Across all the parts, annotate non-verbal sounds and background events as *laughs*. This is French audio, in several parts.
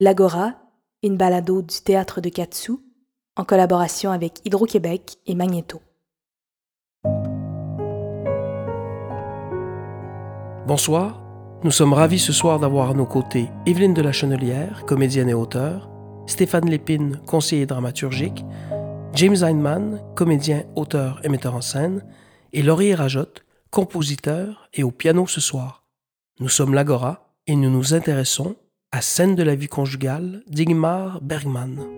L'Agora, une balado du théâtre de Katsu, en collaboration avec Hydro-Québec et Magneto. Bonsoir, nous sommes ravis ce soir d'avoir à nos côtés Evelyne de la Chenelière, comédienne et auteur, Stéphane Lépine, conseiller dramaturgique, James Heinemann, comédien, auteur et metteur en scène, et Laurier Rajotte, compositeur et au piano ce soir. Nous sommes l'Agora et nous nous intéressons à Scène de la vie conjugale d'Igmar Bergman.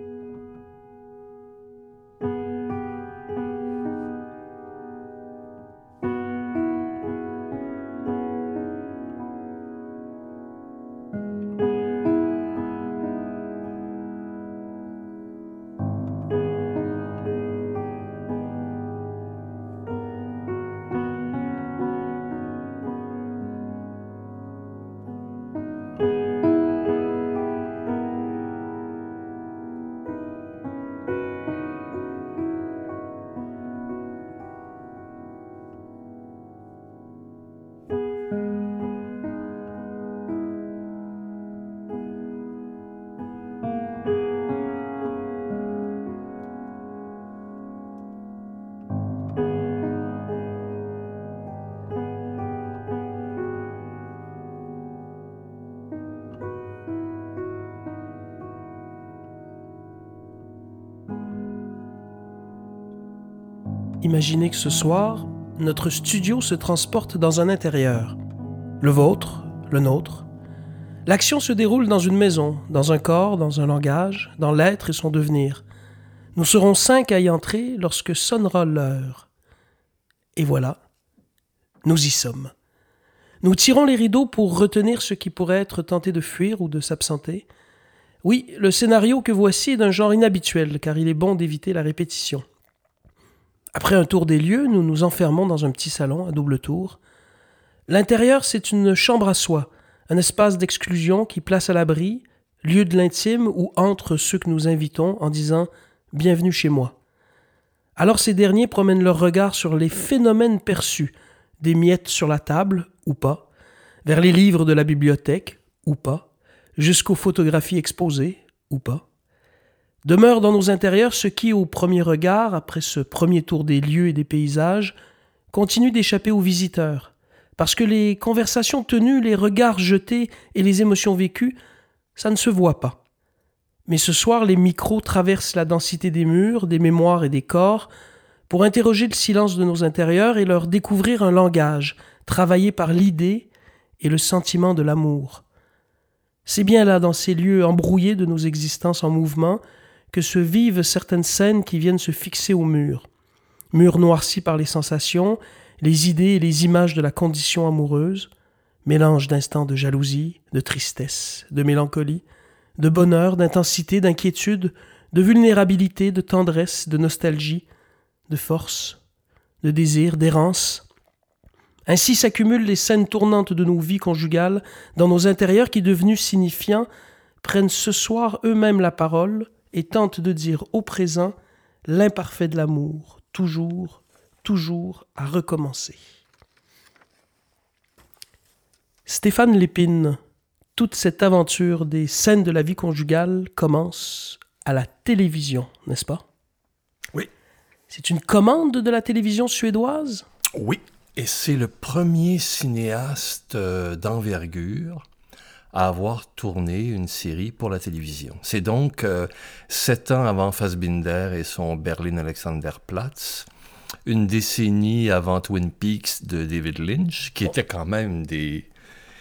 Imaginez que ce soir, notre studio se transporte dans un intérieur. Le vôtre, le nôtre. L'action se déroule dans une maison, dans un corps, dans un langage, dans l'être et son devenir. Nous serons cinq à y entrer lorsque sonnera l'heure. Et voilà, nous y sommes. Nous tirons les rideaux pour retenir ce qui pourrait être tenté de fuir ou de s'absenter. Oui, le scénario que voici est d'un genre inhabituel, car il est bon d'éviter la répétition. Après un tour des lieux, nous nous enfermons dans un petit salon à double tour. L'intérieur, c'est une chambre à soi, un espace d'exclusion qui place à l'abri, lieu de l'intime où entrent ceux que nous invitons en disant Bienvenue chez moi. Alors ces derniers promènent leur regard sur les phénomènes perçus, des miettes sur la table, ou pas, vers les livres de la bibliothèque, ou pas, jusqu'aux photographies exposées, ou pas. Demeure dans nos intérieurs ce qui, au premier regard, après ce premier tour des lieux et des paysages, continue d'échapper aux visiteurs, parce que les conversations tenues, les regards jetés et les émotions vécues, ça ne se voit pas. Mais ce soir, les micros traversent la densité des murs, des mémoires et des corps, pour interroger le silence de nos intérieurs et leur découvrir un langage, travaillé par l'idée et le sentiment de l'amour. C'est bien là, dans ces lieux embrouillés de nos existences en mouvement, que se vivent certaines scènes qui viennent se fixer au mur. Mur noirci par les sensations, les idées et les images de la condition amoureuse, mélange d'instants de jalousie, de tristesse, de mélancolie, de bonheur, d'intensité, d'inquiétude, de vulnérabilité, de tendresse, de nostalgie, de force, de désir, d'errance. Ainsi s'accumulent les scènes tournantes de nos vies conjugales dans nos intérieurs qui, devenus signifiants, prennent ce soir eux-mêmes la parole, et tente de dire au présent l'imparfait de l'amour, toujours, toujours à recommencer. Stéphane Lépine, toute cette aventure des scènes de la vie conjugale commence à la télévision, n'est-ce pas? Oui. C'est une commande de la télévision suédoise? Oui, et c'est le premier cinéaste euh, d'envergure à avoir tourné une série pour la télévision. C'est donc euh, sept ans avant Fassbinder et son Berlin Alexanderplatz, une décennie avant Twin Peaks de David Lynch, qui était quand même des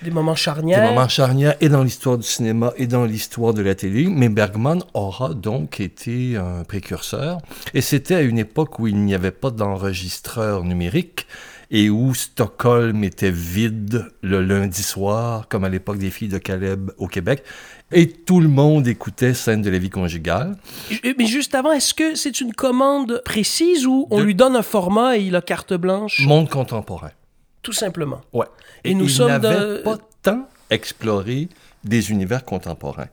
des moments charnières. Des moments charnières et dans l'histoire du cinéma et dans l'histoire de la télé. Mais Bergman aura donc été un précurseur. Et c'était à une époque où il n'y avait pas d'enregistreur numérique et où Stockholm était vide le lundi soir, comme à l'époque des filles de Caleb au Québec. Et tout le monde écoutait Scène de la vie conjugale. Mais juste avant, est-ce que c'est une commande précise ou on lui donne un format et il a carte blanche? Monde contemporain. Tout simplement. Ouais. Et, nous il sommes n'avait pas tant exploré des univers contemporains.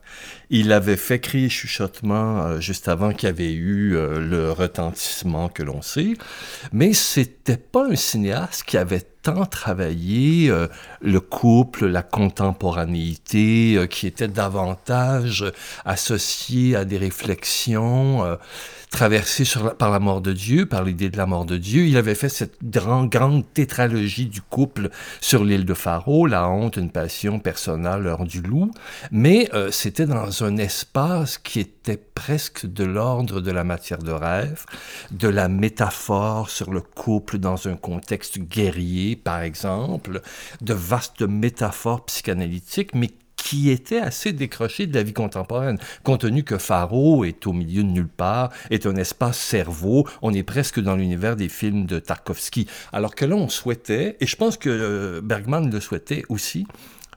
Il avait fait crier chuchotement euh, juste avant qu'il y avait eu euh, le retentissement que l'on sait, mais c'était pas un cinéaste qui avait tant travaillé euh, le couple, la contemporanéité, qui était davantage associée à des réflexions traversé par la mort de Dieu, par l'idée de la mort de Dieu. Il avait fait cette grande, grande tétralogie du couple sur l'île de Faro, La honte, une passion personnelle, l'heure du loup. Mais euh, c'était dans un espace qui était presque de l'ordre de la matière de rêve, de la métaphore sur le couple dans un contexte guerrier, par exemple, de vastes métaphores psychanalytiques, mais qui était assez décroché de la vie contemporaine, compte tenu que Faro est au milieu de nulle part, est un espace cerveau, on est presque dans l'univers des films de Tarkovsky. Alors que là, on souhaitait, et je pense que euh, Bergman le souhaitait aussi,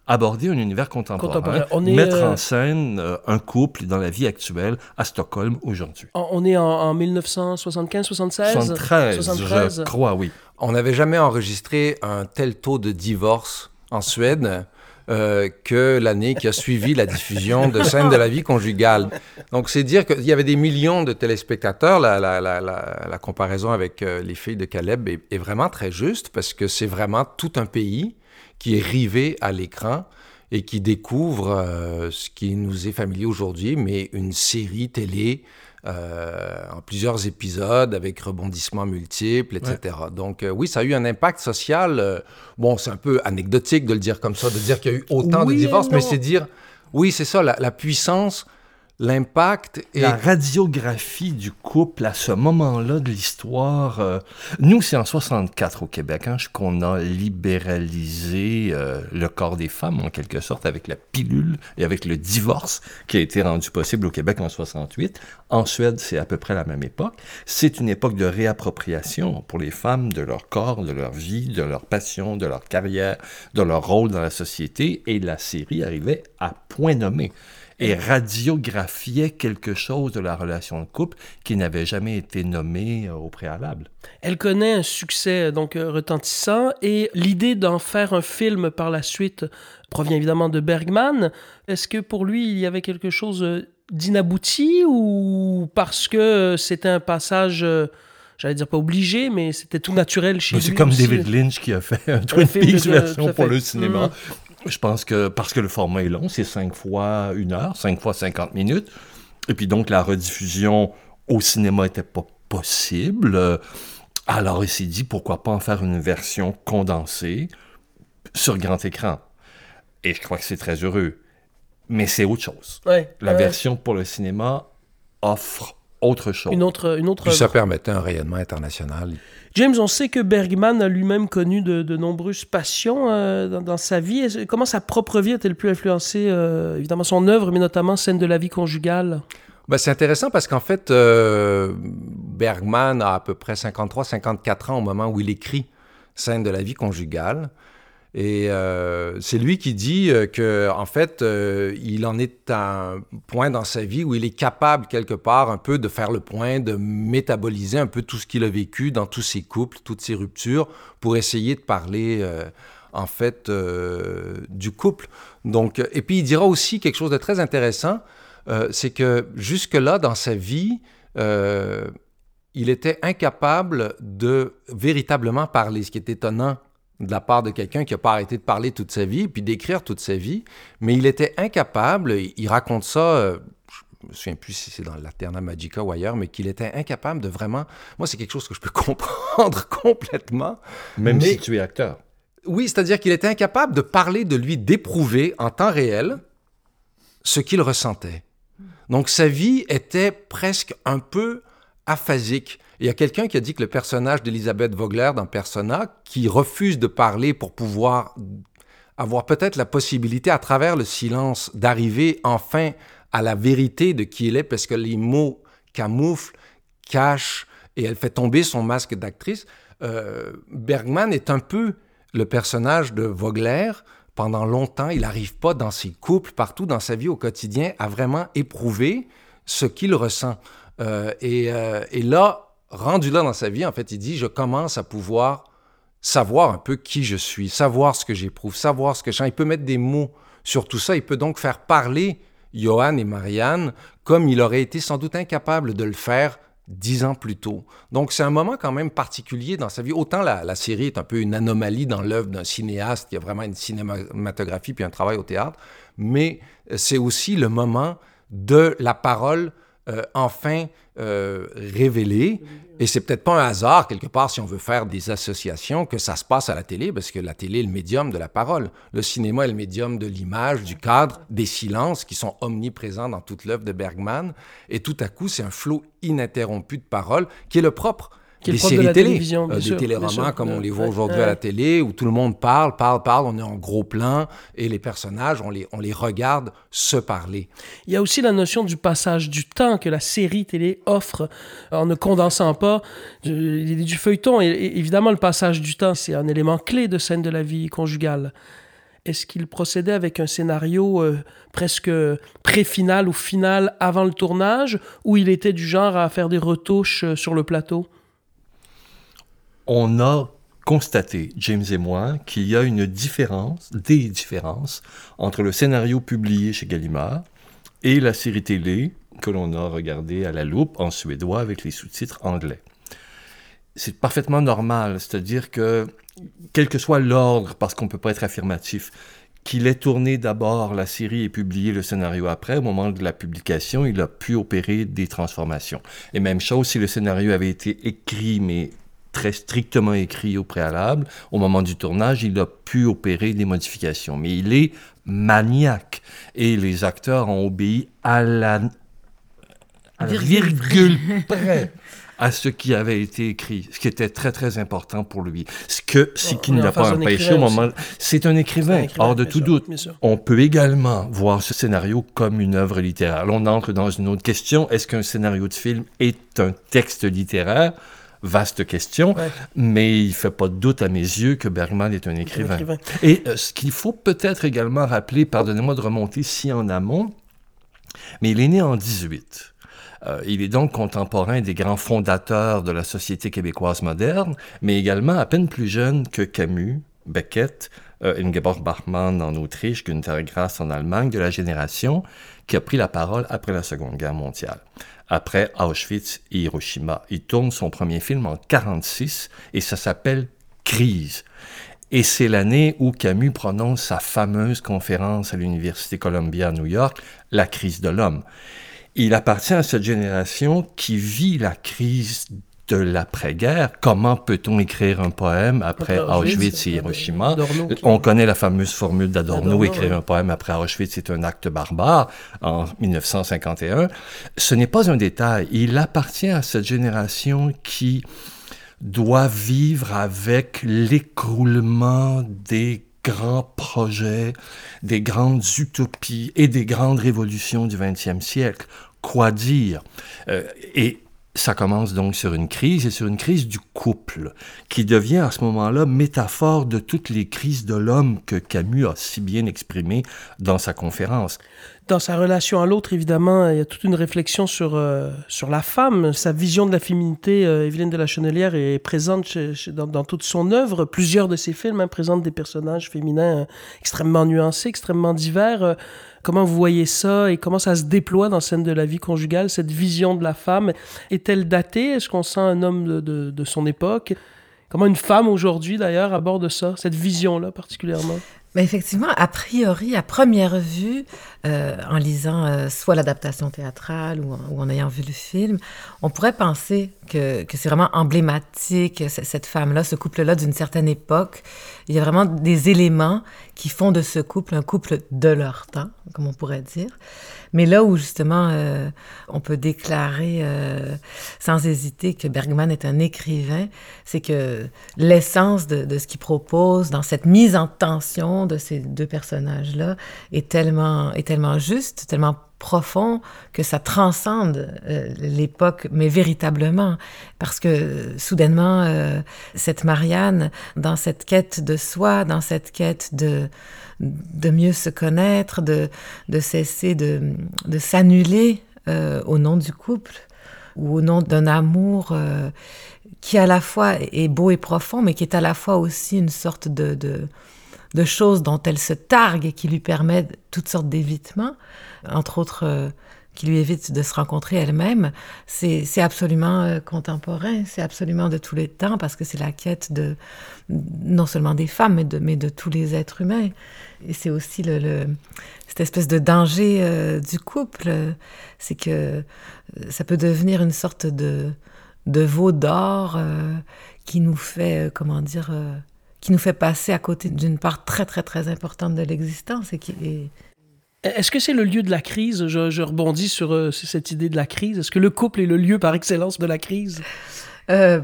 aborder un univers contemporain, mettre euh, en scène euh, un couple dans la vie actuelle à Stockholm aujourd'hui. On est en, 1975-76 73, 73, je crois, oui. On n'avait jamais enregistré un tel taux de divorce en Suède euh, que l'année qui a suivi la diffusion de scènes de la vie conjugale. Donc, c'est dire qu'il y avait des millions de téléspectateurs. La, la, comparaison avec euh, les filles de Caleb est, est, vraiment très juste parce que c'est vraiment tout un pays qui est rivé à l'écran et qui découvre euh, ce qui nous est familier aujourd'hui, mais une série télé euh, en plusieurs épisodes avec rebondissements multiples, etc. Donc euh, oui, ça a eu un impact social. Euh, bon, c'est un peu anecdotique de le dire comme ça, de dire qu'il y a eu autant de divorces, mais c'est dire, oui, c'est ça, la, la puissance l'impact et... La radiographie du couple à ce moment-là de l'histoire. Euh, nous, c'est en 64 au Québec hein, qu'on a libéralisé euh, le corps des femmes, en quelque sorte, avec la pilule et avec le divorce qui a été rendu possible au Québec en 68. En Suède, c'est à peu près la même époque. C'est une époque de réappropriation pour les femmes de leur corps, de leur vie, de leur passion, de leur carrière, de leur rôle dans la société. Et la série arrivait à point nommé et radiographiait quelque chose de la relation de couple qui n'avait jamais été nommé euh, au préalable. Elle connaît un succès euh, donc euh, retentissant et l'idée d'en faire un film par la suite provient évidemment de Bergman. Est-ce que pour lui il y avait quelque chose d'inabouti ou parce que c'était un passage j'allais dire pas obligé, mais c'était tout naturel chez lui. C'est comme David Lynch qui a fait un Twin Peaks version pour le cinéma. Mm. Je pense que parce que le format est long, c'est 5 fois une heure, 5 fois 50 minutes. Et puis donc la rediffusion au cinéma n'était pas possible. Alors il s'est dit pourquoi pas en faire une version condensée sur grand écran. Et je crois que c'est très heureux. Mais c'est autre chose. la version pour le cinéma offre autre chose. Une autre, une autre Puis ça permettait un rayonnement international. James, on sait que Bergman a lui-même connu de, nombreuses passions euh, dans, sa vie. Comment sa propre vie a-t-elle pu influencer, euh, évidemment, son œuvre, mais notamment scène de la vie conjugale? Ben, c'est intéressant parce qu'en fait, euh, Bergman a à peu près 53-54 ans au moment où il écrit Scène de la vie conjugale. Et euh, c'est lui qui dit euh, que en fait, euh, il en est à un point dans sa vie où il est capable quelque part un peu de faire le point, de métaboliser un peu tout ce qu'il a vécu dans tous ses couples, toutes ses ruptures, pour essayer de parler en fait du couple. Donc, et puis il dira aussi quelque chose de très intéressant, c'est que jusque là dans sa vie, il était incapable de véritablement parler, ce qui est étonnant de la part de quelqu'un qui n'a pas arrêté de parler toute sa vie, puis d'écrire toute sa vie, mais il était incapable, il raconte ça, euh, je me souviens plus si c'est dans l'Aterna Magica ou ailleurs, mais qu'il était incapable de vraiment... Moi, c'est quelque chose que je peux *laughs* comprendre complètement. Même si tu es acteur. Oui, c'est-à-dire qu'il était incapable de parler de lui, d'éprouver en temps réel ce qu'il ressentait. Donc sa vie était presque un peu aphasique. Il y a quelqu'un qui a dit que le personnage d'Elisabeth Vogler dans Persona, qui refuse de parler pour pouvoir avoir peut-être la possibilité, à travers le silence, d'arriver enfin à la vérité de qui elle est, parce que les mots camouflent, cachent, et elle fait tomber son masque d'actrice. Euh, Bergman est un peu le personnage de Vogler. Pendant longtemps, il n'arrive pas dans ses couples, partout dans sa vie au quotidien, à vraiment éprouver ce qu'il ressent. Euh, euh, et, là, rendu là dans sa vie, en fait, il dit, je commence à pouvoir savoir un peu qui je suis, savoir ce que j'éprouve, savoir ce que je sens. Il peut mettre des mots sur tout ça. Il peut donc faire parler Johan et Marianne comme il aurait été sans doute incapable de le faire dix ans plus tôt. Donc c'est un moment quand même particulier dans sa vie. Autant la, la série est un peu une anomalie dans l'œuvre d'un cinéaste, y a vraiment une cinématographie puis un travail au théâtre, mais c'est aussi le moment de la parole euh, enfin euh, révélée. Et c'est peut-être pas un hasard, quelque part, si on veut faire des associations, que ça se passe à la télé, parce que la télé est le médium de la parole. Le cinéma est le médium de l'image, du cadre, des silences qui sont omniprésents dans toute l'œuvre de Bergman. Et tout à coup, c'est un flot ininterrompu de paroles qui est le propre des de séries la télé, euh, des sûr. comme on les voit Ouais, aujourd'hui ouais. à la télé, où tout le monde parle, parle, parle, on est en gros plan, et les personnages, on les, on les regarde se parler. Il y a aussi la notion du passage du temps que la série télé offre en ne condensant pas du, du feuilleton. Et, et évidemment, le passage du temps, c'est un élément clé de scène de la vie conjugale. Est-ce qu'il procédait avec un scénario euh, presque pré-final ou final avant le tournage, ou il était du genre à faire des retouches euh, sur le plateau? On a constaté, James et moi, qu'il y a une différence, des différences, entre le scénario publié chez Gallimard et la série télé que l'on a regardée à la loupe en suédois avec les sous-titres anglais. C'est parfaitement normal, c'est-à-dire que, quel que soit l'ordre, parce qu'on ne peut pas être affirmatif, qu'il ait tourné d'abord la série et publié le scénario après, au moment de la publication, il a pu opérer des transformations. Et même chose si le scénario avait été écrit, mais très strictement écrit au préalable, au moment du tournage, il a pu opérer des modifications. Mais il est maniaque. Et les acteurs ont obéi à la, à la Virgule *laughs* près à ce qui avait été écrit, ce qui était très très important pour lui. Ce que, ce qui ne l'a pas empêché au moment... C'est un écrivain, hors de tout doute. On peut également voir ce scénario comme une œuvre littéraire. On entre dans une autre question. Est-ce qu'un scénario de film est un texte littéraire? Vaste question, Ouais. mais il ne fait pas de doute à mes yeux que Bergman est un écrivain. écrivain. Et euh, ce qu'il faut peut-être également rappeler, pardonnez-moi de remonter si en amont, mais il est né en 18. Euh, il est donc contemporain des grands fondateurs de la société québécoise moderne, mais également à peine plus jeune que Camus, Beckett, euh, Ingeborg Bachmann en Autriche, Günther Grass en Allemagne, de la génération qui a pris la parole après la Seconde Guerre mondiale. Après Auschwitz et Hiroshima, il tourne son premier film en 46 et ça s'appelle Crise. Et c'est l'année où Camus prononce sa fameuse conférence à l'Université Columbia à New York, La crise de l'homme. Il appartient à cette génération qui vit la crise de l'après-guerre. Comment peut-on écrire un poème après Auschwitz, et Hiroshima? On connaît la fameuse formule d'Adorno, Adorno, écrire un poème après Auschwitz, c'est un acte barbare, en 1951. Ce n'est pas un détail. Il appartient à cette génération qui doit vivre avec l'écroulement des grands projets, des grandes utopies et des grandes révolutions du XXe siècle. Quoi dire? Euh, Et ça commence donc sur une crise et sur une crise du couple, qui devient à ce moment-là métaphore de toutes les crises de l'homme que Camus a si bien exprimées dans sa conférence. Dans sa relation à l'autre, évidemment, il y a toute une réflexion sur, euh, sur la femme. Sa vision de la féminité, euh, Evelyne de la Chenelière, est présente dans, toute son œuvre. Plusieurs de ses films hein, présentent des personnages féminins euh, extrêmement nuancés, extrêmement divers. Euh, comment vous voyez ça et comment ça se déploie dans Scène de la vie conjugale, cette vision de la femme? Est-elle datée? Est-ce qu'on sent un homme de- de son époque? Comment une femme aujourd'hui, d'ailleurs, aborde ça, cette vision-là particulièrement? Mais effectivement, a priori, à première vue, euh, en lisant euh, soit l'adaptation théâtrale ou en, ou en ayant vu le film, on pourrait penser que, c'est vraiment emblématique, cette femme-là, ce couple-là d'une certaine époque. Il y a vraiment des éléments qui font de ce couple un couple de leur temps, comme on pourrait dire. Mais là où justement euh, on peut déclarer euh, sans hésiter que Bergman est un écrivain, c'est que l'essence de, de ce qu'il propose dans cette mise en tension de ces deux personnages-là est tellement, est tellement juste, tellement profond que ça transcende euh, l'époque, mais véritablement, parce que soudainement, euh, cette Marianne, dans cette quête de soi, dans cette quête de, de mieux se connaître, de, de cesser de, de s'annuler euh, au nom du couple ou au nom d'un amour euh, qui à la fois est beau et profond, mais qui est à la fois aussi une sorte de, de, de chose dont elle se targue et qui lui permet toutes sortes d'évitements, entre autres euh, qui lui évite de se rencontrer elle-même, c'est absolument euh, contemporain, c'est absolument de tous les temps, parce que c'est la quête de non seulement des femmes, mais de, mais de tous les êtres humains. Et c'est aussi le, cette espèce de danger euh, du couple, c'est que ça peut devenir une sorte de, de veau d'or qui nous fait, comment dire, qui nous fait passer à côté d'une part très, très, très importante de l'existence et qui est est-ce que c'est le lieu de la crise? Je, rebondis euh, sur, cette idée de la crise. Est-ce que le couple est le lieu par excellence de la crise? Euh,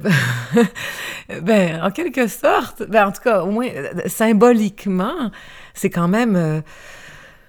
*laughs* ben, en quelque sorte, ben, en tout cas, au moins euh, symboliquement, c'est quand même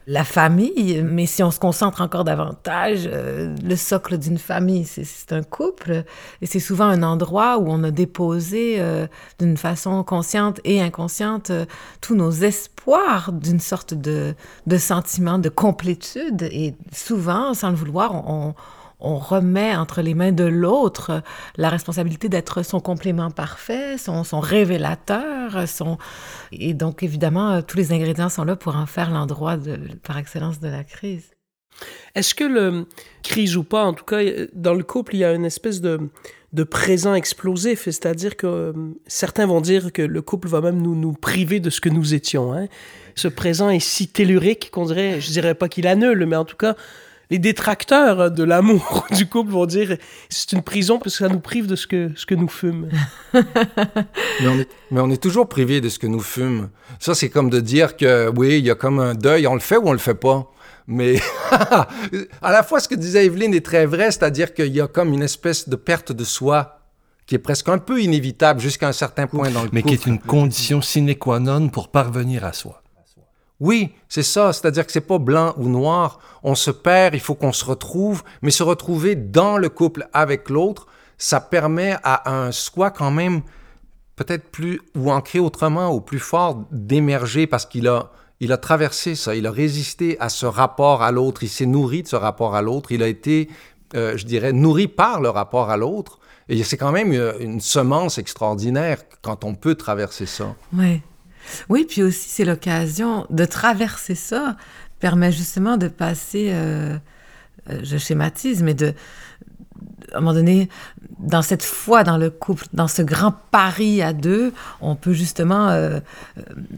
la famille, mais si on se concentre encore davantage, euh, le socle d'une famille, c'est un couple, et c'est souvent un endroit où on a déposé euh, d'une façon consciente et inconsciente euh, tous nos espoirs d'une sorte de, de sentiment de complétude, et souvent, sans le vouloir, on on remet entre les mains de l'autre la responsabilité d'être son complément parfait, son, révélateur, son... Et donc, évidemment, tous les ingrédients sont là pour en faire l'endroit par excellence de la crise. Est-ce que le crise ou pas, en tout cas, dans le couple, il y a une espèce de, de présent explosif, c'est-à-dire que euh, certains vont dire que le couple va même nous, nous priver de ce que nous étions. Hein? Ce présent est si tellurique qu'on dirait, je dirais pas qu'il annule, mais en tout cas, les détracteurs de l'amour *laughs* du couple vont dire c'est une prison parce que ça nous prive de ce que, ce que nous fûmes. *laughs* mais, on est, mais on est toujours privé de ce que nous fûmes. Ça, c'est comme de dire que oui, il y a comme un deuil, on le fait ou on le fait pas. Mais *laughs* à la fois, ce que disait Evelyne est très vrai, c'est-à-dire qu'il y a comme une espèce de perte de soi qui est presque un peu inévitable jusqu'à un certain point dans le mais couple. Mais qui est une condition sine qua non pour parvenir à soi. Oui, c'est ça, c'est-à-dire que c'est pas blanc ou noir, on se perd, il faut qu'on se retrouve, mais se retrouver dans le couple avec l'autre, ça permet à un soi quand même peut-être plus ou ancré autrement ou plus fort d'émerger parce qu'il a il a traversé ça, il a résisté à ce rapport à l'autre, il s'est nourri de ce rapport à l'autre, il a été, euh, je dirais, nourri par le rapport à l'autre. Et c'est quand même une, une, semence extraordinaire quand on peut traverser ça. Oui. Oui, puis aussi, c'est l'occasion de traverser ça, permet justement de passer, euh, euh, je schématise, mais de, à un moment donné, dans cette foi dans le couple, dans ce grand pari à deux, on peut justement euh,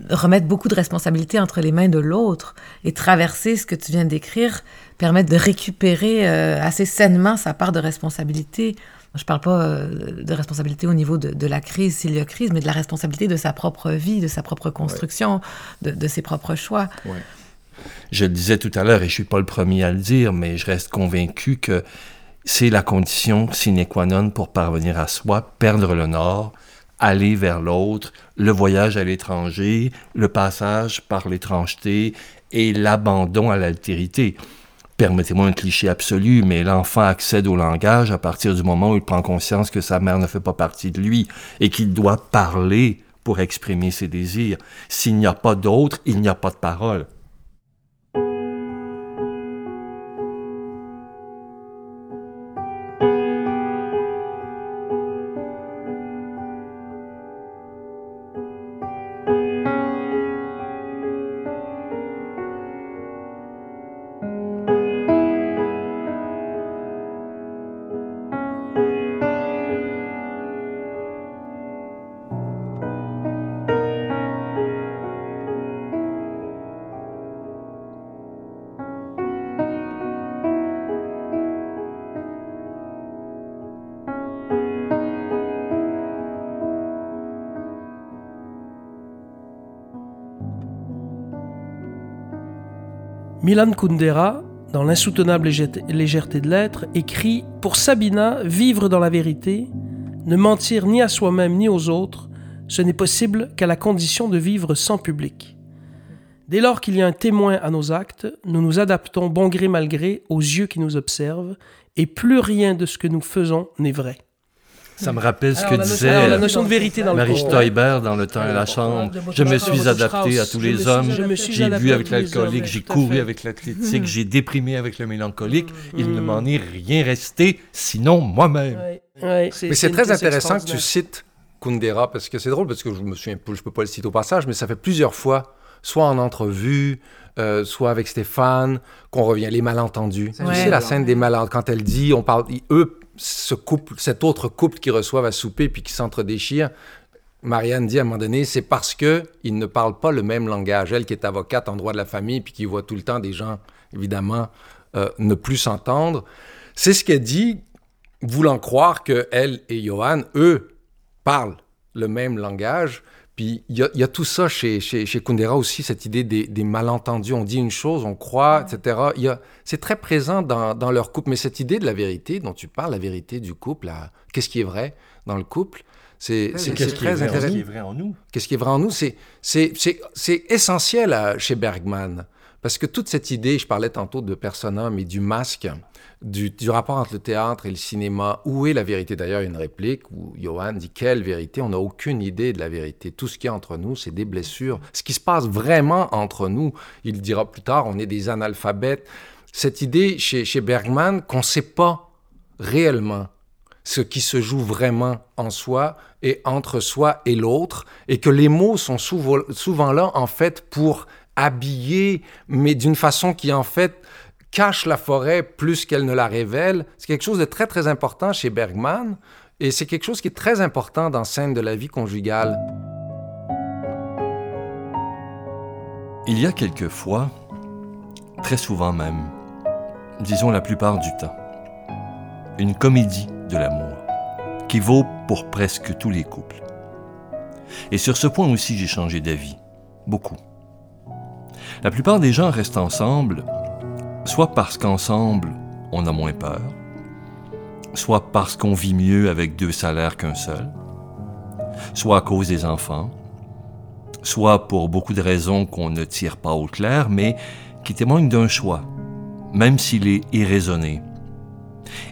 remettre beaucoup de responsabilités entre les mains de l'autre et traverser ce que tu viens d'écrire, permettre de récupérer assez sainement sa part de responsabilité je ne parle pas euh, de responsabilité au niveau de, la crise, s'il y a crise, mais de la responsabilité de sa propre vie, de sa propre construction, de, ses propres choix. Je le disais tout à l'heure, et je ne suis pas le premier à le dire, mais je reste convaincu que c'est la condition sine qua non pour parvenir à soi, perdre le nord, aller vers l'autre, le voyage à l'étranger, le passage par l'étrangeté et l'abandon à l'altérité permettez-moi un cliché absolu, mais l'enfant accède au langage à partir du moment où il prend conscience que sa mère ne fait pas partie de lui et qu'il doit parler pour exprimer ses désirs. S'il n'y a pas d'autre, il n'y a pas de parole. Milan Kundera, dans l'insoutenable légèreté de l'être, écrit Pour Sabina, vivre dans la vérité, ne mentir ni à soi-même ni aux autres, ce n'est possible qu'à la condition de vivre sans public. Dès lors qu'il y a un témoin à nos actes, nous nous adaptons bon gré mal gré aux yeux qui nous observent, et plus rien de ce que nous faisons n'est vrai. Ça me rappelle ce que disait la notion de vérité dans Marie Stoiber dans Le temps et la chambre. Je me suis adapté à tous les hommes. J'ai bu avec l'alcoolique, j'ai couru avec l'athlétique, j'ai déprimé avec le mélancolique. Il ne m'en est rien resté, sinon moi-même. Mais c'est très intéressant que tu cites Kundera, parce que c'est drôle, parce que je me souviens, je peux pas le citer au passage, mais ça fait plusieurs fois soit en entrevue, euh, soit avec Stéphane, qu'on revient, les malentendus. Tu sais, la scène des malentendus, quand elle dit, on parle, eux, ce couple, cet autre couple qui reçoivent à souper puis qui s'entre-déchire, Marianne dit à un moment donné, c'est parce que ils ne parlent pas le même langage. Elle qui est avocate en droit de la famille puis qui voit tout le temps des gens, évidemment, euh, ne plus s'entendre. C'est ce qu'elle dit, voulant croire que elle et Johan, eux, parlent le même langage. Puis il y, a tout ça chez, chez, chez, Kundera aussi, cette idée des, malentendus. On dit une chose, on croit, etc. C'est très présent dans, dans, leur couple. Mais cette idée de la vérité dont tu parles, la vérité du couple, qu'est-ce qui est vrai dans le couple, c'est très intéressant. Qu'est-ce qui est vrai en nous? Qu'est-ce qui est vrai en nous? C'est essentiel chez Bergman. Parce que toute cette idée, je parlais tantôt de persona, mais du masque, du, rapport entre le théâtre et le cinéma, où est la vérité? D'ailleurs, une réplique où Johan dit Quelle vérité? On n'a aucune idée de la vérité. Tout ce qui est entre nous, c'est des blessures. Ce qui se passe vraiment entre nous, il dira plus tard on est des analphabètes. Cette idée chez, chez Bergman qu'on ne sait pas réellement ce qui se joue vraiment en soi et entre soi et l'autre, et que les mots sont souvent là, en fait, pour habiller, mais d'une façon qui, en fait, cache la forêt plus qu'elle ne la révèle. C'est quelque chose de très, très important chez Bergman, et c'est quelque chose qui est très important dans Scène de la vie conjugale. Il y a quelquefois, très souvent même, disons la plupart du temps, une comédie de l'amour, qui vaut pour presque tous les couples. Et sur ce point aussi, j'ai changé d'avis, beaucoup. La plupart des gens restent ensemble, soit parce qu'ensemble, on a moins peur, soit parce qu'on vit mieux avec deux salaires qu'un seul, soit à cause des enfants, soit pour beaucoup de raisons qu'on ne tire pas au clair, mais qui témoignent d'un choix, même s'il est irraisonné,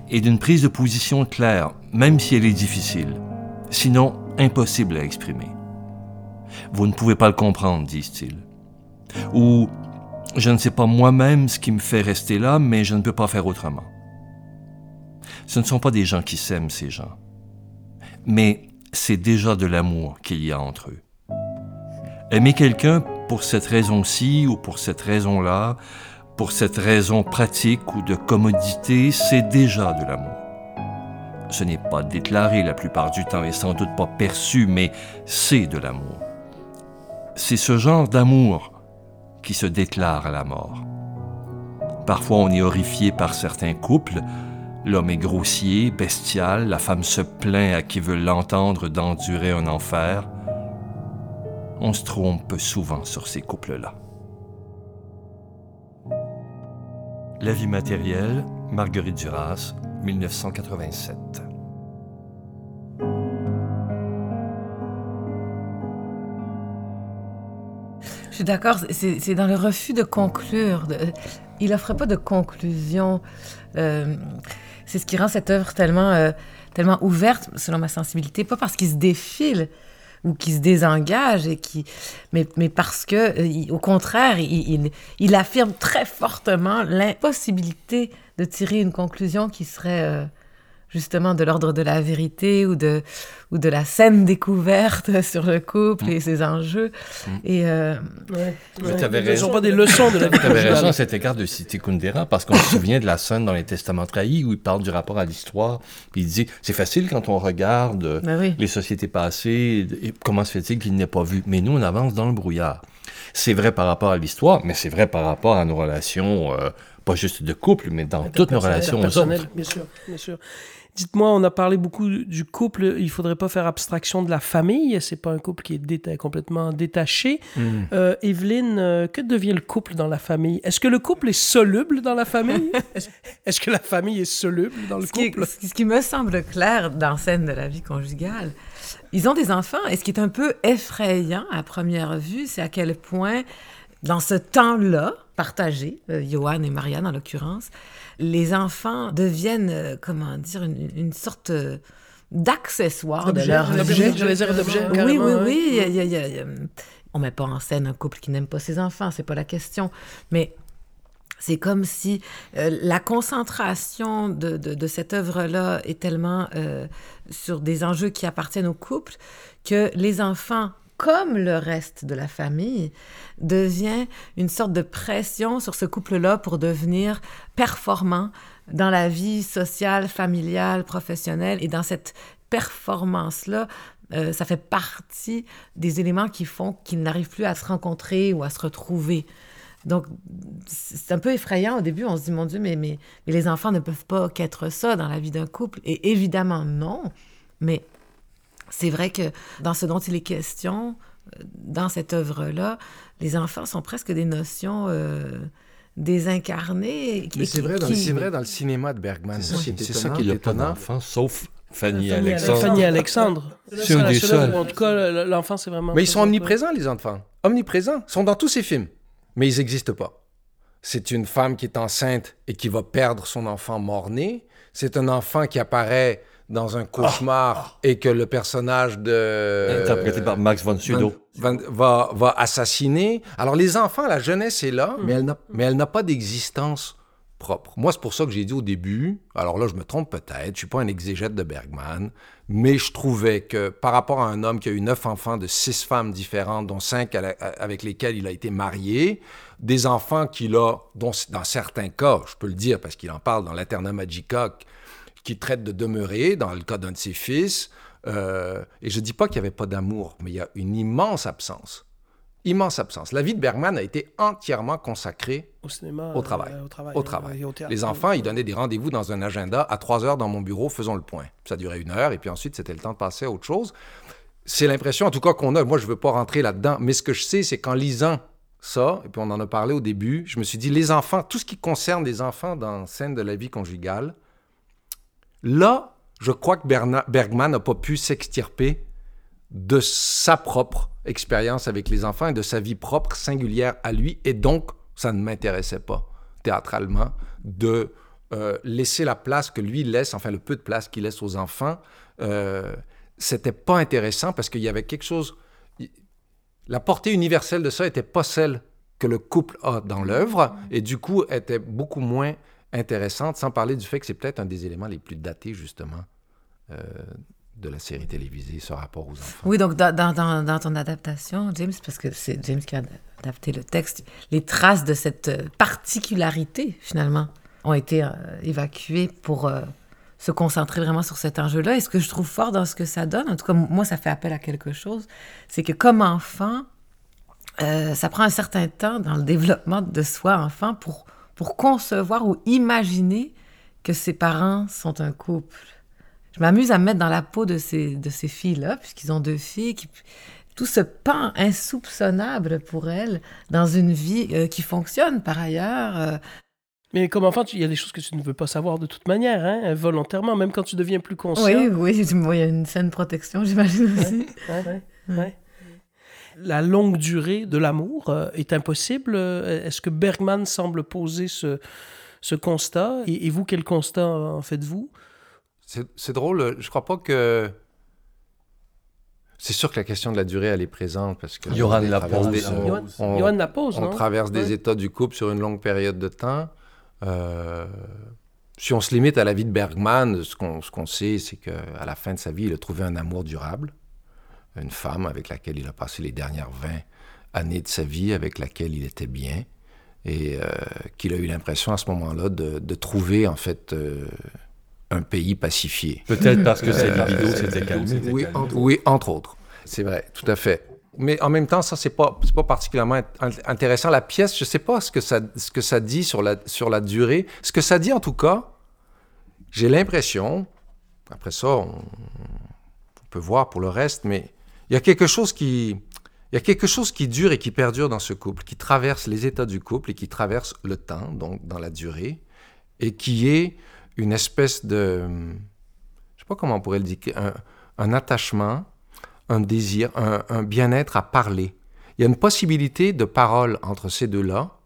et d'une prise de position claire, même si elle est difficile, sinon impossible à exprimer. Vous ne pouvez pas le comprendre, disent-ils. Ou je ne sais pas moi-même ce qui me fait rester là, mais je ne peux pas faire autrement. Ce ne sont pas des gens qui s'aiment, ces gens. Mais c'est déjà de l'amour qu'il y a entre eux. Aimer quelqu'un pour cette raison-ci ou pour cette raison-là, pour cette raison pratique ou de commodité, c'est déjà de l'amour. Ce n'est pas déclaré la plupart du temps et sans doute pas perçu, mais c'est de l'amour. C'est ce genre d'amour qui se déclare à la mort. Parfois on est horrifié par certains couples, l'homme est grossier, bestial, la femme se plaint à qui veut l'entendre d'endurer un enfer. On se trompe souvent sur ces couples-là. La vie matérielle, Marguerite Duras, 1987. Suis d'accord, c'est dans le refus de conclure. il n'offre pas de conclusion. Euh, c'est ce qui rend cette œuvre tellement, euh, tellement ouverte, selon ma sensibilité, pas parce qu'il se défile, ou qui se désengage et qui mais, mais parce que euh, au contraire il, affirme très fortement l'impossibilité de tirer une conclusion qui serait justement de l'ordre de la vérité ou de, ou de la scène découverte *laughs* sur le couple mm. et ses enjeux. Mm. Et euh, raison. pas des leçons de la *laughs* vie. Tu avais raison à cet égard de citer Kundera parce qu'on se souvient de la scène dans les Testaments trahis où il parle du rapport à l'histoire. Puis il dit c'est facile quand on regarde ben les sociétés passées. Et comment se fait-il qu'il n'ait pas vu Mais nous, on avance dans le brouillard. C'est vrai par rapport à l'histoire, mais c'est vrai par rapport à nos relations. Euh, pas juste de couple, mais dans toutes nos relations personnelles. Bien sûr, bien sûr. Dites-moi, on a parlé beaucoup du couple. Il faudrait pas faire abstraction de la famille. C'est pas un couple qui est complètement détaché. Hmm. Euh, Evelyne, euh, que devient le couple dans la famille? Est-ce que le couple est soluble dans la famille? *laughs* Est-ce que la famille est soluble dans le couple? Ce qui me semble clair dans scène de la vie conjugale, ils ont des enfants. Et ce qui est un peu effrayant à première vue, c'est à quel point dans ce temps-là partagé, euh, Johan et Marianne en l'occurrence, les enfants deviennent, euh, comment dire, une, sorte euh, d'accessoire de leur vie. d'objet. Oui, oui, oui. on met pas en scène un couple qui n'aime pas ses enfants, c'est pas la question. Mais c'est comme si la concentration de, de, cette œuvre-là est tellement sur des enjeux qui appartiennent au couple que les enfants comme le reste de la famille, devient une sorte de pression sur ce couple-là pour devenir performant dans la vie sociale, familiale, professionnelle. Et dans cette performance-là, euh, ça fait partie des éléments qui font qu'ils n'arrivent plus à se rencontrer ou à se retrouver. Donc, c'est un peu effrayant au début. On se dit, mon Dieu, mais, mais, mais les enfants ne peuvent pas qu'être ça dans la vie d'un couple. Et évidemment, non. Mais c'est vrai que dans ce dont il est question, euh, dans cette œuvre-là, les enfants sont presque des notions euh, désincarnées. Mais c'est vrai, dans, vrai dans le cinéma de Bergman. C'est ça, qui est étonnant. sauf Fanny, Alexandre. Fanny Alexandre. *laughs* C'est un des seuls. En tout cas, l'enfant, c'est vraiment. Mais ils sont omniprésents, les enfants. Omniprésents. Ils sont dans tous ces films. Mais ils n'existent pas. C'est une femme qui est enceinte et qui va perdre son enfant mort-né. C'est un enfant qui apparaît dans un cauchemar et que le personnage de... Interprété par Max von Sydow. Va, va, assassiner. Alors les enfants, la jeunesse est là, mais elle n'a pas d'existence propre. Moi, c'est pour ça que j'ai dit au début, alors là, je me trompe peut-être, je suis pas un exégète de Bergman, mais je trouvais que par rapport à un homme qui a eu neuf enfants de six femmes différentes, dont cinq avec lesquelles il a été marié, des enfants qu'il a, dont dans certains cas, je peux le dire parce qu'il en parle dans l'Aterna Magica, qui traite de demeurer, dans le cas d'un de ses fils. Euh, et je ne dis pas qu'il n'y avait pas d'amour, mais il y a une immense absence. Immense absence. La vie de Bergman a été entièrement consacrée au, cinéma, au travail. Euh, au travail. Au travail. Les enfants, ils donnaient des rendez-vous dans un agenda. À trois heures dans mon bureau, faisons le point. Ça durait une heure, et puis ensuite, c'était le temps de passer à autre chose. C'est l'impression, en tout cas, qu'on a. Moi, je ne veux pas rentrer là-dedans, mais ce que je sais, c'est qu'en lisant ça, et puis on en a parlé au début, je me suis dit, les enfants, tout ce qui concerne les enfants dans scène de la vie conjugale, Là, je crois que Bergman n'a pas pu s'extirper de sa propre expérience avec les enfants et de sa vie propre singulière à lui. Et donc, ça ne m'intéressait pas, théâtralement, de euh, laisser la place que lui laisse, enfin le peu de place qu'il laisse aux enfants. Euh, c'était pas intéressant parce qu'il y avait quelque chose. La portée universelle de ça n'était pas celle que le couple a dans l'œuvre et du coup était beaucoup moins intéressante, sans parler du fait que c'est peut-être un des éléments les plus datés, justement, euh, de la série télévisée, ce rapport aux enfants. Oui, donc dans, ton adaptation, James, parce que c'est James qui a adapté le texte, les traces de cette euh, particularité, finalement, ont été euh, évacuées pour se concentrer vraiment sur cet enjeu-là. Et ce que je trouve fort dans ce que ça donne, en tout cas, moi, ça fait appel à quelque chose, c'est que comme enfant, ça prend un certain temps dans le développement de soi, enfant, pour pour concevoir ou imaginer que ses parents sont un couple. Je m'amuse à me mettre dans la peau de ces, de ces filles-là, puisqu'ils ont deux filles, qui, tout ce pan insoupçonnable pour elles dans une vie euh, qui fonctionne par ailleurs. Euh. Mais comme enfant, il y a des choses que tu ne veux pas savoir de toute manière, hein, volontairement, même quand tu deviens plus conscient. Oui, oui, *laughs* il y a une saine protection, j'imagine aussi. ouais, ouais, la longue durée de l'amour euh, est impossible? Euh, est-ce que Bergman semble poser ce, ce constat? Et, vous, quel constat en faites-vous? C'est drôle, je crois pas que... C'est sûr que la question de la durée, elle est présente parce que... Johan la pose. Des, on, la pose, On traverse des états du couple sur une longue période de temps. Euh, si on se limite à la vie de Bergman, ce qu'on sait, c'est qu'à la fin de sa vie, il a trouvé un amour durable une femme avec laquelle il a passé les dernières 20 années de sa vie, avec laquelle il était bien, et euh, qu'il a eu l'impression à ce moment-là de, trouver en fait euh, un pays pacifié. Peut-être parce que sa libido s'était calmée. Oui, oui, entre autres. C'est vrai, tout à fait. Mais en même temps, ça, c'est pas, pas particulièrement intéressant. La pièce, je sais pas ce que ça, ce que ça dit sur la, sur la durée. Ce que ça dit, en tout cas, j'ai l'impression, après ça, on, on peut voir pour le reste, mais il y a quelque chose qui, il y a quelque chose qui dure et qui perdure dans ce couple, qui traverse les états du couple et qui traverse le temps, donc dans la durée, et qui est une espèce de, je sais pas comment on pourrait le dire, un, attachement, un désir, un, un bien-être à parler. Il y a une possibilité de parole entre ces deux-là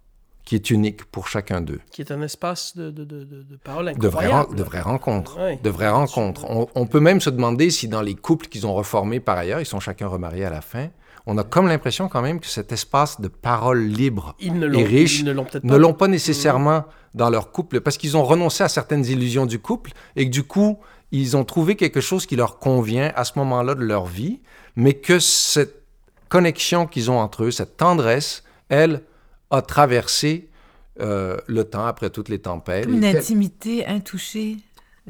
qui est unique pour chacun d'eux. Qui est un espace de, de, de, de parole incroyable. De vraies, rencontres. De vraies rencontres. On, peut même se demander si dans les couples qu'ils ont reformés par ailleurs, ils sont chacun remariés à la fin, on a comme l'impression quand même que cet espace de parole libre et riche ne l'ont pas nécessairement dans leur couple parce qu'ils ont renoncé à certaines illusions du couple et que du coup, ils ont trouvé quelque chose qui leur convient à ce moment-là de leur vie, mais que cette connexion qu'ils ont entre eux, cette tendresse, elle a traversé euh, le temps après toutes les tempêtes. Une intimité intouchée.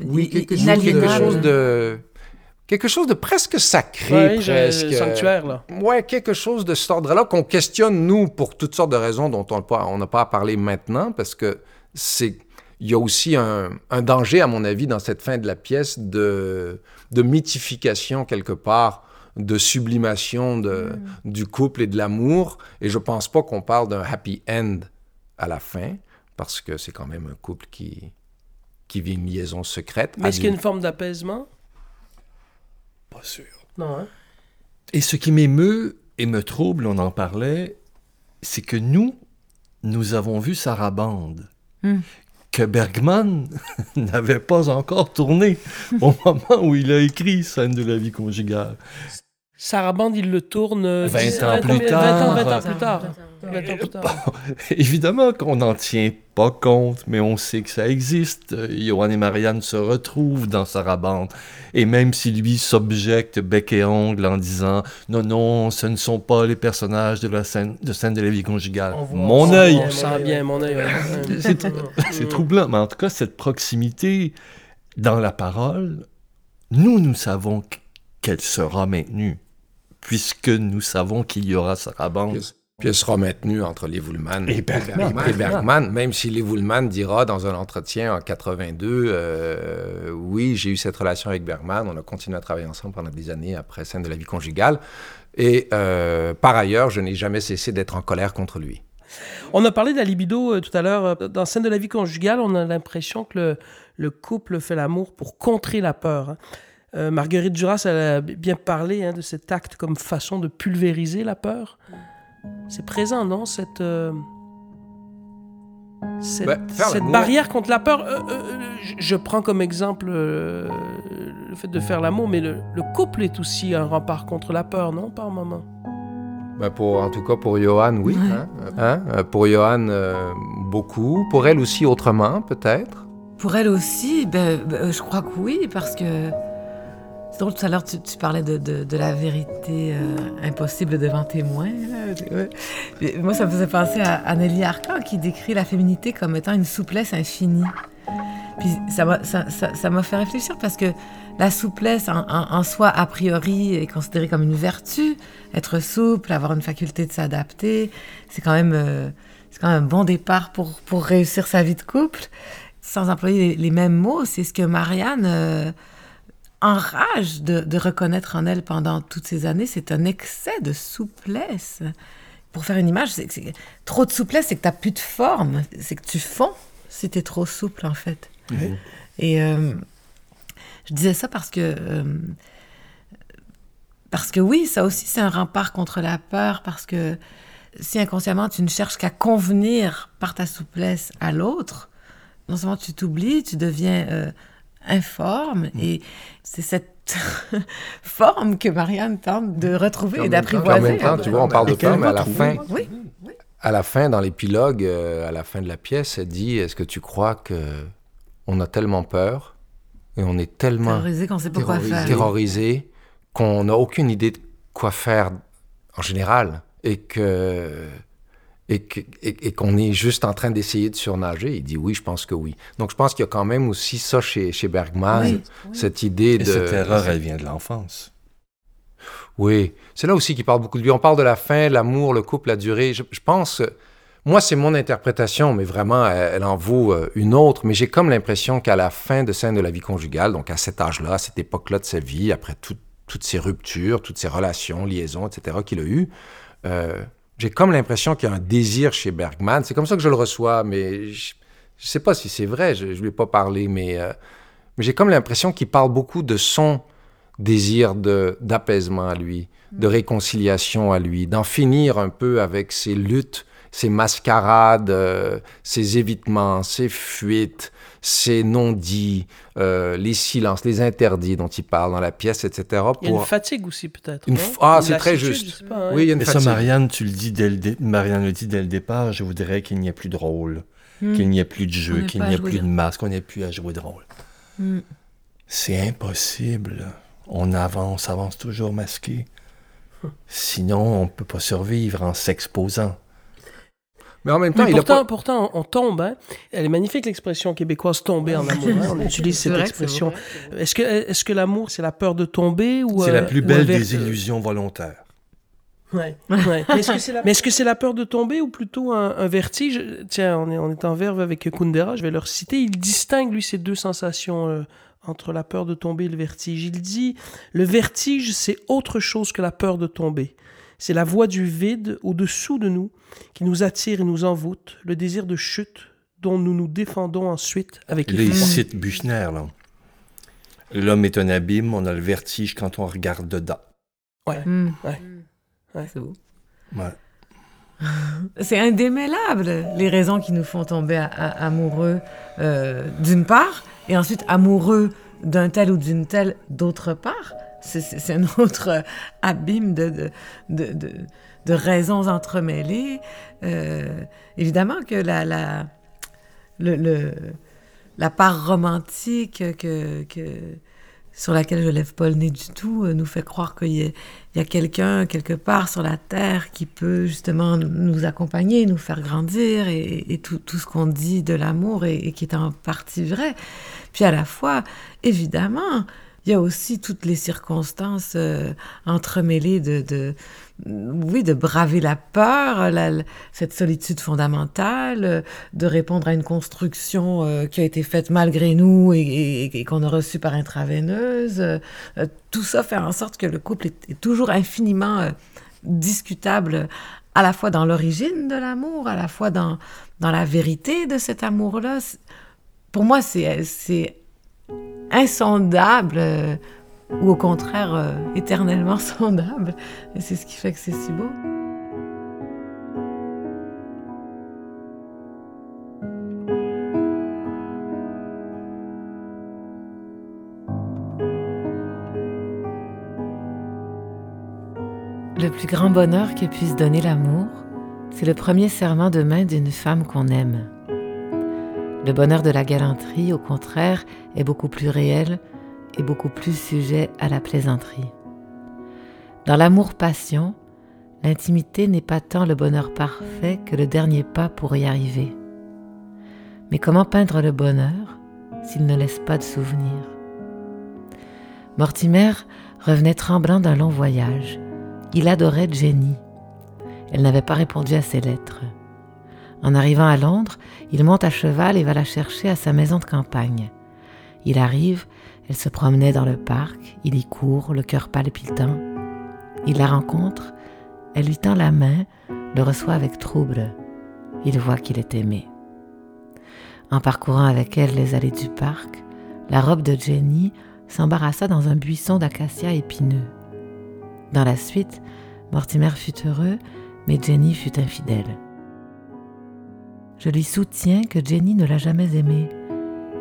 Oui, quelque chose, quelque chose de quelque chose de presque sacré, Ouais, presque. sanctuaire, là. Ouais, quelque chose de cet ordre-là qu'on questionne, nous, pour toutes sortes de raisons dont on n'a pas, on n'a pas à parler maintenant, parce que c'est. Il y a aussi un, un danger, à mon avis, dans cette fin de la pièce de, de mythification, quelque part, de sublimation de, du couple et de l'amour. Et je pense pas qu'on parle d'un happy end à la fin, parce que c'est quand même un couple qui, qui vit une liaison secrète. Mais est-ce qu'il y a une forme d'apaisement? Pas sûr. Non, hein? Et ce qui m'émeut et me trouble, on en parlait, c'est que nous, nous avons vu Sarabande, Hmm. Que Bergman *laughs* n'avait pas encore tourné au moment où il a écrit Scène de la vie conjugale. Sarabande, il le tourne... euh, 20 dix- ans plus 20 tard. ans, 20 ans plus tard. 20 ans plus tard. Évidemment qu'on n'en tient pas compte, mais on sait que ça existe. Euh, Johan et Marianne se retrouvent dans Sarabande. Et même si lui s'objecte bec et ongle en disant « Non, non, ce ne sont pas les personnages de la scène de, scène de la vie conjugale. On Mon on- œil On sent bien mon œil. C'est troublant, mais en tout cas, cette proximité dans la parole, nous, nous savons qu- qu'elle sera maintenue, puisque nous savons qu'il y aura Sarabande. Puis, puis elle sera maintenue entre les Woolman Et Bergman. et Bergman, même si les Woolman dira dans un entretien en 82, euh, oui, j'ai eu cette relation avec Bergman, on a continué à travailler ensemble pendant des années après scène de la vie conjugale, et euh, par ailleurs, je n'ai jamais cessé d'être en colère contre lui. On a parlé de la libido euh, tout à l'heure. Dans Scène de la vie conjugale, on a l'impression que le, le couple fait l'amour pour contrer la peur. hein. Euh, Marguerite Duras elle a bien parlé hein, de cet acte comme façon de pulvériser la peur. C'est présent, non Cette, euh, cette, l'amour- barrière contre la peur? Euh, euh, je, prends comme exemple euh, le fait de faire l'amour, mais le, le couple est aussi un rempart contre la peur, non Par moment? Pour, en tout cas pour Johan, oui. hein. Hein? Pour Johan, euh, beaucoup. Pour elle aussi, autrement, peut-être. Pour elle aussi, ben, ben, je crois que oui, parce que. Drôle, tout à l'heure, tu, parlais de, la vérité euh, impossible devant témoin. Moi, ça me faisait penser à, Nelly Arcan qui décrit la féminité comme étant une souplesse infinie. Puis ça m'a fait réfléchir parce que la souplesse en, soi, a priori, est considérée comme une vertu. Être souple, avoir une faculté de s'adapter, c'est quand même euh, un bon départ pour, réussir sa vie de couple. Sans employer les, les mêmes mots, c'est ce que Marianne euh, enrage de, de reconnaître en elle pendant toutes ces années. C'est un excès de souplesse. Pour faire une image, c'est- trop de souplesse, c'est que tu n'as plus de forme. C'est que tu fonds si tu es trop souple, en fait. Et euh, je disais ça parce que. euh, parce que oui, ça aussi, c'est un rempart contre la peur, parce que si inconsciemment tu ne cherches qu'à convenir par ta souplesse à l'autre, non seulement tu t'oublies, tu deviens euh, informe, et c'est cette *laughs* forme que Marianne tente de retrouver et En même d'apprivoiser. temps, tu vois, on parle de femme, mais à la fin, Oui, à la fin, dans l'épilogue, euh, à la fin de la pièce, elle dit Est-ce que tu crois que on a tellement peur et on est tellement terrorisé qu'on ne sait pas quoi faire. terrorisé qu'on n'a aucune idée de quoi faire en général et que et que- et- et qu'on est juste en train d'essayer de surnager? Il dit oui, je pense que oui. Donc je pense qu'il y a quand même aussi ça chez, chez Bergman, Oui. cette idée Et de... cette erreur, elle vient de l'enfance. Oui, c'est là aussi qu'il parle beaucoup de lui. On parle de la fin, l'amour, le couple, la durée. Je, je pense, moi, c'est mon interprétation, mais vraiment, elle, elle en vaut euh, une autre. Mais j'ai comme l'impression qu'à la fin de scène de la vie conjugale, donc à cet âge-là, à cette époque-là de sa vie, après tout- toutes ces ruptures, toutes ces relations, liaisons, etc., qu'il a eues, euh, j'ai comme l'impression qu'il y a un désir chez Bergman. C'est comme ça que je le reçois, mais je ne sais pas si c'est vrai, je ne lui ai pas parlé, mais, euh, mais j'ai comme l'impression qu'il parle beaucoup de son désir d'apaisement à lui, de réconciliation à lui, d'en finir un peu avec ses luttes, ses mascarades, euh, ses évitements, ses fuites, ses non-dits, euh, les silences, les interdits dont il parle dans la pièce, etc. Il y a une pour- fatigue aussi, peut-être. Une ah, c'est très juste. pas, hein. Oui, il y a une Et ça. Marianne, tu le dis dès le, dé- Marianne le dit dès le départ, je voudrais qu'il n'y ait plus de rôle, Hmm. qu'il n'y ait plus de On jeu, qu'il n'y ait plus de- masque, on n'ait plus à jouer de rôle. Hmm. C'est impossible. On avance, avance toujours masqué. *laughs* Sinon, on ne peut pas survivre en s'exposant. Mais en même temps, Mais il a pourtant, pas... pourtant, on tombe. Hein. Elle est magnifique, l'expression québécoise tomber en amour. hein. On *laughs* utilise cette vrai expression. Est-ce que, est que l'amour, c'est la peur de tomber ou C'est euh, la plus ou belle des illusions volontaires. Ouais, ouais. *laughs* Mais est-ce que c'est la... peur de tomber ou plutôt un, un vertige? Tiens, on est, on est en verve avec Kundera, je vais leur citer. Il distingue, lui, ces deux sensations euh, entre la peur de tomber et le vertige. Il dit Le vertige, c'est autre chose que la peur de tomber. C'est la voix du vide au-dessous de nous qui nous attire et nous envoûte, le désir de chute dont nous nous défendons ensuite avec là, il cite Buchner, là. L'homme est un abîme, on a le vertige quand on regarde dedans. Hmm. Ouais. Ouais. C'est beau. Ouais. *laughs* C'est indémêlable, les raisons qui nous font tomber amoureux euh, d'une part, et ensuite amoureux d'un tel ou d'une telle d'autre part. C'est- un autre euh, abîme de, de, de, de- raisons entremêlées. Euh, évidemment que la, la, le, la part romantique que, que, sur laquelle je lève pas le nez du tout euh, nous fait croire qu'il y a, a quelqu'un quelque part sur la terre qui peut justement nous accompagner, nous faire grandir et, tout, tout ce qu'on dit de l'amour et qui est en partie vrai. Puis à la fois, évidemment, il y a aussi toutes les circonstances euh, entremêlées de, de, oui, de braver la peur, cette solitude fondamentale, euh, de répondre à une construction euh, qui a été faite malgré nous et, qu'on a reçue par intraveineuse. Tout ça fait en sorte que le couple est, est toujours infiniment discutable, à la fois dans l'origine de l'amour, à la fois dans, dans la vérité de cet amour-là. Pour moi, c'est insondable. euh, ou au contraire euh, éternellement *laughs* sondable. Et c'est ce qui fait que c'est si beau. Le plus grand bonheur que puisse donner l'amour, c'est le premier serment de main d'une femme qu'on aime. Le bonheur de la galanterie, au contraire, est beaucoup plus réel et beaucoup plus sujet à la plaisanterie. Dans l'amour-passion, l'intimité n'est pas tant le bonheur parfait que le dernier pas pour y arriver. Mais comment peindre le bonheur s'il ne laisse pas de souvenirs? Mortimer revenait tremblant d'un long voyage. Il adorait Jenny. Elle n'avait pas répondu à ses lettres. En arrivant à Londres, il monte à cheval et va la chercher à sa maison de campagne. Il arrive, elle se promenait dans le parc, il y court, le cœur palpitant. Il la rencontre, elle lui tend la main, le reçoit avec trouble. Il voit qu'il est aimé. En parcourant avec elle les allées du parc, la robe de Jenny s'embarrassa dans un buisson d'acacia épineux. Dans la suite, Mortimer fut heureux, mais Jenny fut infidèle. Je lui soutiens que Jenny ne l'a jamais aimé.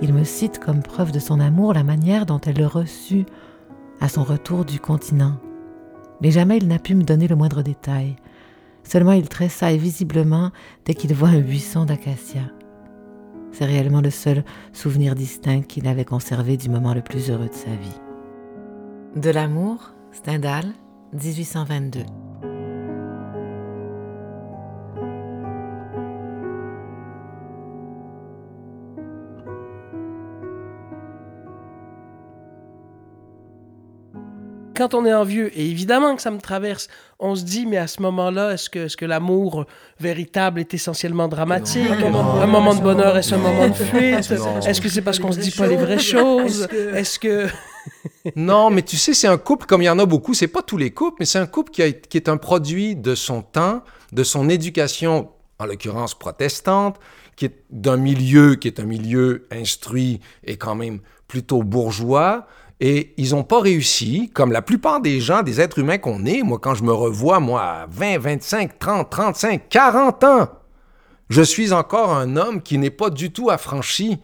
Il me cite comme preuve de son amour la manière dont elle le reçut à son retour du continent. Mais jamais il n'a pu me donner le moindre détail. Seulement il tressaille visiblement dès qu'il voit un buisson d'acacia. C'est réellement le seul souvenir distinct qu'il avait conservé du moment le plus heureux de sa vie. De l'amour, Stendhal, 1822. Quand on est en vieux, et évidemment que ça me traverse, on se dit, mais à ce moment-là, est-ce que, est que l'amour véritable est essentiellement dramatique? Non. Un moment de bonheur, est-ce un moment de fuite? Est-ce que c'est parce qu'on se dit pas les vraies choses Est-ce que... *laughs* Non, mais tu sais, c'est un couple, comme il y en a beaucoup, c'est pas tous les couples, mais c'est un couple qui, a- qui est un produit de son temps, de son éducation, en l'occurrence protestante, qui est d'un milieu qui est un milieu instruit et quand même plutôt bourgeois. Et ils n'ont pas réussi, comme la plupart des gens, des êtres humains qu'on est. Moi, quand je me revois, moi, à 20, 25, 30, 35, 40 ans, je suis encore un homme qui n'est pas du tout affranchi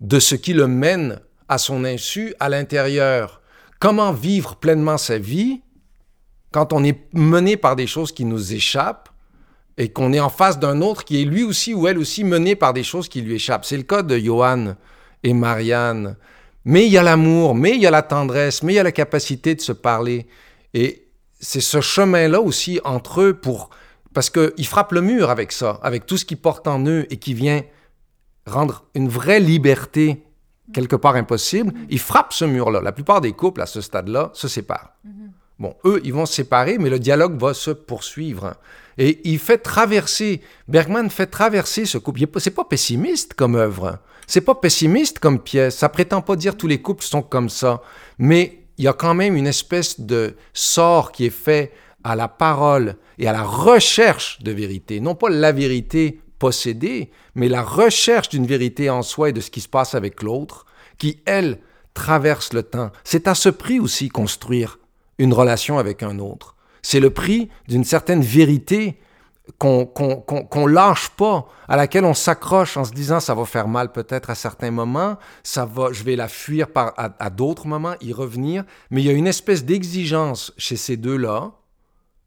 de ce qui le mène à son insu à l'intérieur. Comment vivre pleinement sa vie quand on est mené par des choses qui nous échappent et qu'on est en face d'un autre qui est lui aussi ou elle aussi mené par des choses qui lui échappent? C'est le cas de Johan et Marianne. Mais il y a l'amour, mais il y a la tendresse, mais il y a la capacité de se parler. Et c'est ce chemin-là aussi entre eux pour... Parce qu'ils frappent le mur avec ça, avec tout ce qu'ils portent en eux et qui vient rendre une vraie liberté quelque part impossible. Ils frappent ce mur-là. La plupart des couples à ce stade-là se séparent. Bon, eux, ils vont se séparer, mais le dialogue va se poursuivre. Et il fait traverser, Bergman fait traverser ce couple. C'est pas pessimiste comme œuvre. C'est pas pessimiste comme pièce. Ça prétend pas dire tous les couples sont comme ça. Mais il y a quand même une espèce de sort qui est fait à la parole et à la recherche de vérité. Non pas la vérité possédée, mais la recherche d'une vérité en soi et de ce qui se passe avec l'autre, qui, elle, traverse le temps. C'est à ce prix aussi construire une relation avec un autre. C'est le prix d'une certaine vérité qu'on lâche pas, à laquelle on s'accroche en se disant ça va faire mal peut-être à certains moments, ça va, je vais la fuir par, à, à d'autres moments, y revenir. Mais il y a une espèce d'exigence chez ces deux-là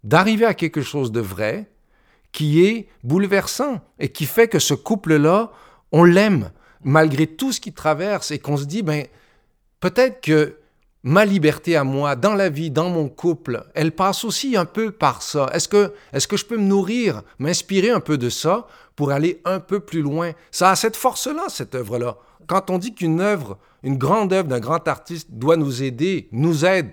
d'arriver à quelque chose de vrai qui est bouleversant et qui fait que ce couple-là, on l'aime malgré tout ce qu'il traverse et qu'on se dit, ben, peut-être que ma liberté à moi, dans la vie, dans mon couple, elle passe aussi un peu par ça. Est-ce que, est que je peux me nourrir, m'inspirer un peu de ça pour aller un peu plus loin? Ça a cette force-là, cette œuvre-là. Quand on dit qu'une œuvre, une grande œuvre d'un grand artiste doit nous aider, nous aide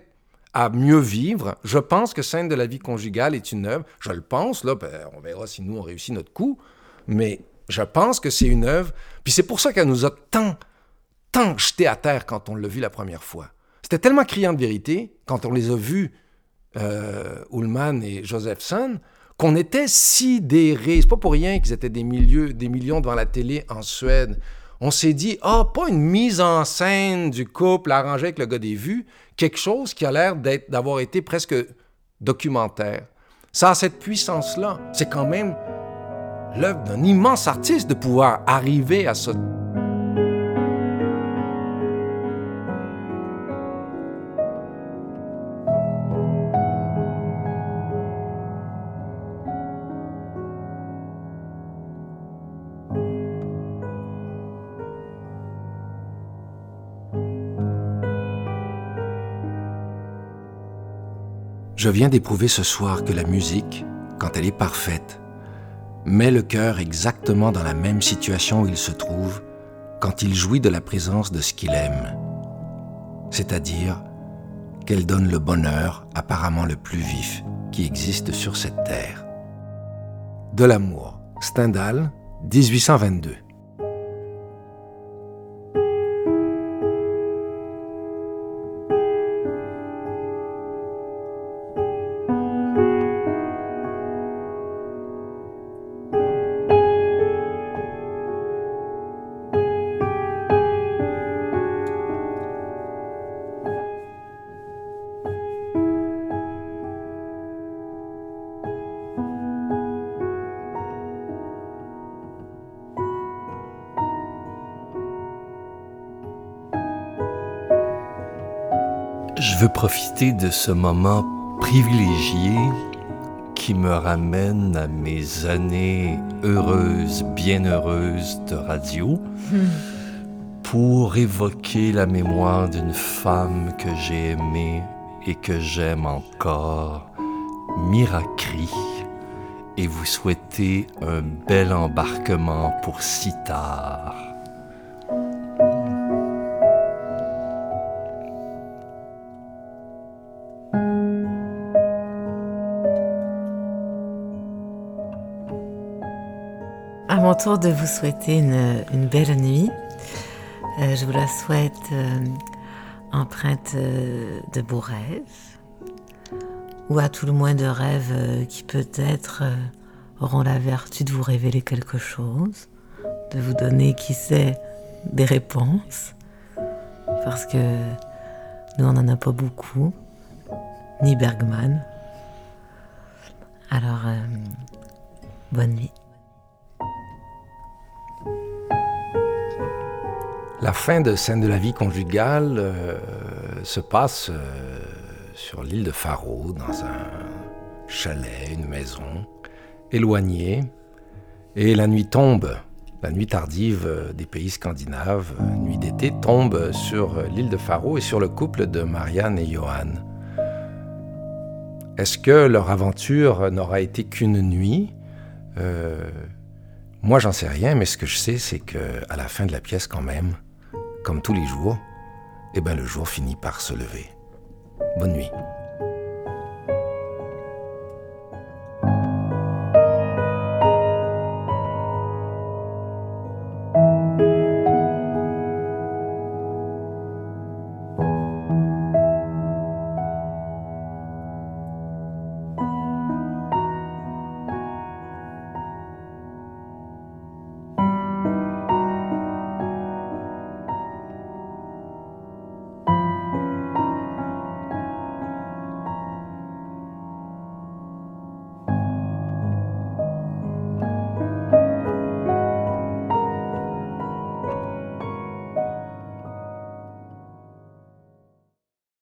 à mieux vivre, je pense que Scène de la vie conjugale est une œuvre, je le pense, là, ben, on verra si nous on réussit notre coup, mais je pense que c'est une œuvre, puis c'est pour ça qu'elle nous a tant, tant jeté à terre quand on l'a vu la première fois. C'était tellement criant de vérité, quand on les a vus, euh, Ullman et Josephson, qu'on était sidérés. C'est pas pour rien qu'ils étaient des, milieux, des millions devant la télé en Suède. On s'est dit, ah, pas une mise en scène du couple arrangé avec le gars des vues, quelque chose qui a l'air d'avoir été presque documentaire. Ça a cette puissance-là. C'est quand même l'œuvre d'un immense artiste de pouvoir arriver à ce Je viens d'éprouver ce soir que la musique, quand elle est parfaite, met le cœur exactement dans la même situation où il se trouve quand il jouit de la présence de ce qu'il aime, c'est-à-dire qu'elle donne le bonheur apparemment le plus vif qui existe sur cette terre. De l'amour, Stendhal, 1822. Veux profiter de ce moment privilégié qui me ramène à mes années heureuses, bien heureuses de radio, pour évoquer la mémoire d'une femme que j'ai aimée et que j'aime encore, Miracri, et vous souhaiter un bel embarquement pour si tard. Mon tour de vous souhaiter une, belle nuit. Euh, je vous la souhaite euh, empreinte euh, de beaux rêves, ou à tout le moins de rêves qui peut-être auront la vertu de vous révéler quelque chose, de vous donner, qui sait, des réponses, parce que nous, on n'en a pas beaucoup, ni Bergman. Alors, bonne nuit. La fin de scène de la vie conjugale euh, se passe euh, sur l'île de Faro, dans un chalet, une maison, éloignée. Et la nuit tombe, la nuit tardive euh, des pays scandinaves, nuit d'été, tombe sur l'île de Faro et sur le couple de Marianne et Johan. Est-ce que leur aventure n'aura été qu'une nuit? Moi, j'en sais rien, mais ce que je sais, c'est que à la fin de la pièce, quand même, comme tous les jours, eh ben, le jour finit par se lever. Bonne nuit.